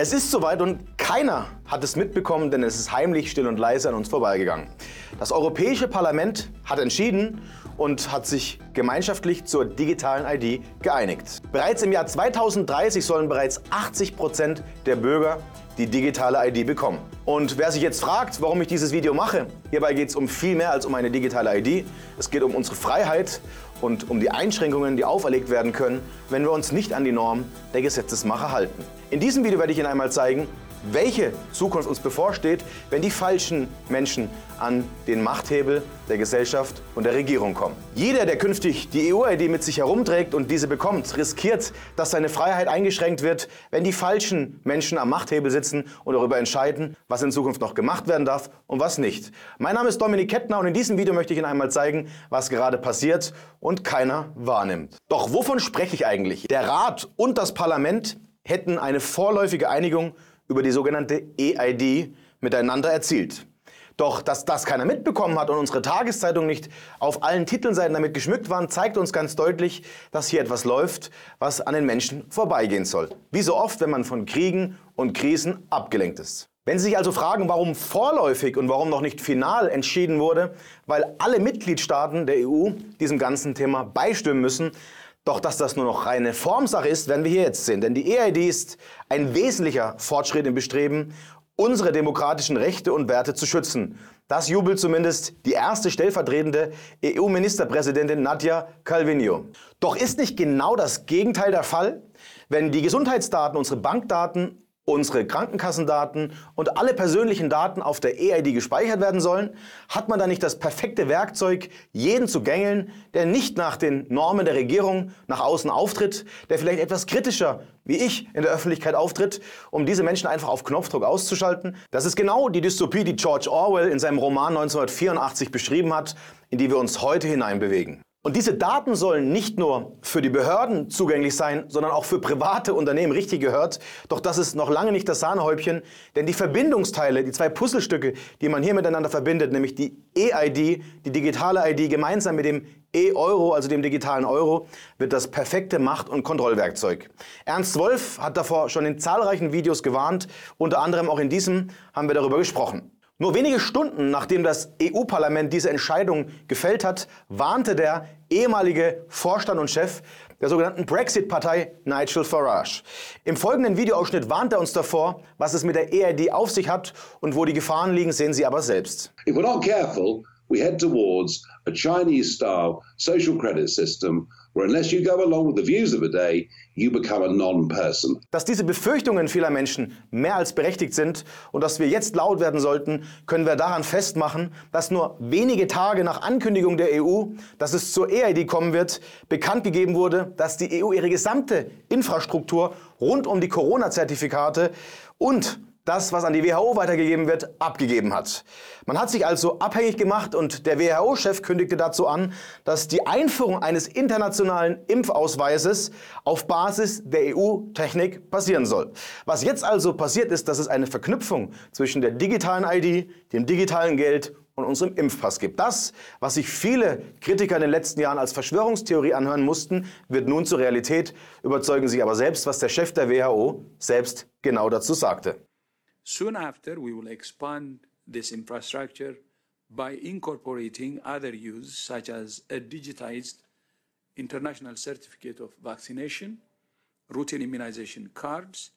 Es ist soweit und keiner hat es mitbekommen, denn es ist heimlich, still und leise an uns vorbeigegangen. Das Europäische Parlament hat entschieden und hat sich gemeinschaftlich zur digitalen ID geeinigt. Bereits im Jahr 2030 sollen bereits 80 Prozent der Bürger die digitale ID bekommen. Und wer sich jetzt fragt, warum ich dieses Video mache, hierbei geht es um viel mehr als um eine digitale ID. Es geht um unsere Freiheit und um die Einschränkungen, die auferlegt werden können, wenn wir uns nicht an die Normen der Gesetzesmacher halten. In diesem Video werde ich Ihnen einmal zeigen, welche Zukunft uns bevorsteht, wenn die falschen Menschen an den Machthebel der Gesellschaft und der Regierung kommen. Jeder, der künftig die EU-ID mit sich herumträgt und diese bekommt, riskiert, dass seine Freiheit eingeschränkt wird, wenn die falschen Menschen am Machthebel sitzen und darüber entscheiden, was in Zukunft noch gemacht werden darf und was nicht. Mein Name ist Dominik Kettner und in diesem Video möchte ich Ihnen einmal zeigen, was gerade passiert und keiner wahrnimmt. Doch wovon spreche ich eigentlich? Der Rat und das Parlament hätten eine vorläufige Einigung über die sogenannte EID miteinander erzielt. Doch dass das keiner mitbekommen hat und unsere Tageszeitung nicht auf allen Titelseiten damit geschmückt waren, zeigt uns ganz deutlich, dass hier etwas läuft, was an den Menschen vorbeigehen soll. Wie so oft, wenn man von Kriegen und Krisen abgelenkt ist. Wenn Sie sich also fragen, warum vorläufig und warum noch nicht final entschieden wurde, weil alle Mitgliedstaaten der EU diesem ganzen Thema beistimmen müssen, doch dass das nur noch reine Formsache ist, werden wir hier jetzt sehen. Denn die EID ist ein wesentlicher Fortschritt im Bestreben, unsere demokratischen Rechte und Werte zu schützen. Das jubelt zumindest die erste stellvertretende EU-Ministerpräsidentin Nadja Calvino. Doch ist nicht genau das Gegenteil der Fall? Wenn die Gesundheitsdaten, unsere Bankdaten unsere Krankenkassendaten und alle persönlichen Daten auf der EID gespeichert werden sollen, hat man da nicht das perfekte Werkzeug, jeden zu gängeln, der nicht nach den Normen der Regierung nach außen auftritt, der vielleicht etwas kritischer wie ich in der Öffentlichkeit auftritt, um diese Menschen einfach auf Knopfdruck auszuschalten. Das ist genau die Dystopie, die George Orwell in seinem Roman 1984 beschrieben hat, in die wir uns heute hineinbewegen. Und diese Daten sollen nicht nur für die Behörden zugänglich sein, sondern auch für private Unternehmen richtig gehört. Doch das ist noch lange nicht das Sahnehäubchen, denn die Verbindungsteile, die zwei Puzzlestücke, die man hier miteinander verbindet, nämlich die E-ID, die digitale ID gemeinsam mit dem E-Euro, also dem digitalen Euro, wird das perfekte Macht- und Kontrollwerkzeug. Ernst Wolf hat davor schon in zahlreichen Videos gewarnt, unter anderem auch in diesem haben wir darüber gesprochen. Nur wenige Stunden nachdem das EU-Parlament diese Entscheidung gefällt hat, warnte der ehemalige Vorstand und Chef der sogenannten Brexit-Partei Nigel Farage. Im folgenden Videoausschnitt warnt er uns davor, was es mit der EID auf sich hat und wo die Gefahren liegen, sehen Sie aber selbst. If we're not careful, we head towards a Chinese-style social credit system Dass diese Befürchtungen vieler Menschen mehr als berechtigt sind und dass wir jetzt laut werden sollten, können wir daran festmachen, dass nur wenige Tage nach Ankündigung der EU, dass es zur EID kommen wird, bekannt gegeben wurde, dass die EU ihre gesamte Infrastruktur rund um die Corona-Zertifikate und das, was an die WHO weitergegeben wird, abgegeben hat. Man hat sich also abhängig gemacht und der WHO-Chef kündigte dazu an, dass die Einführung eines internationalen Impfausweises auf Basis der EU-Technik passieren soll. Was jetzt also passiert ist, dass es eine Verknüpfung zwischen der digitalen ID, dem digitalen Geld und unserem Impfpass gibt. Das, was sich viele Kritiker in den letzten Jahren als Verschwörungstheorie anhören mussten, wird nun zur Realität, überzeugen sich aber selbst, was der Chef der WHO selbst genau dazu sagte. Soon after, we will expand this infrastructure by incorporating other use, such as a digitized international certificate of vaccination, routine immunization cards,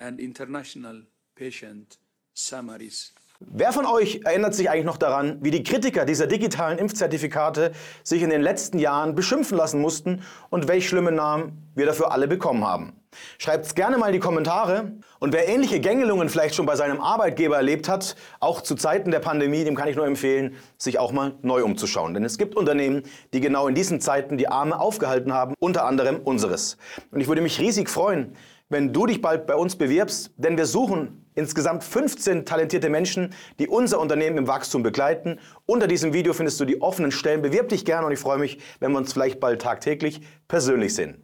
and international patient summaries. Wer von euch erinnert sich eigentlich noch daran, wie die Kritiker dieser digitalen Impfzertifikate sich in den letzten Jahren beschimpfen lassen mussten und welch schlimme Namen wir dafür alle bekommen haben? Schreibt es gerne mal in die Kommentare. Und wer ähnliche Gängelungen vielleicht schon bei seinem Arbeitgeber erlebt hat, auch zu Zeiten der Pandemie, dem kann ich nur empfehlen, sich auch mal neu umzuschauen. Denn es gibt Unternehmen, die genau in diesen Zeiten die Arme aufgehalten haben, unter anderem unseres. Und ich würde mich riesig freuen, wenn du dich bald bei uns bewirbst, denn wir suchen insgesamt 15 talentierte Menschen, die unser Unternehmen im Wachstum begleiten. Unter diesem Video findest du die offenen Stellen. Bewirb dich gerne und ich freue mich, wenn wir uns vielleicht bald tagtäglich persönlich sehen.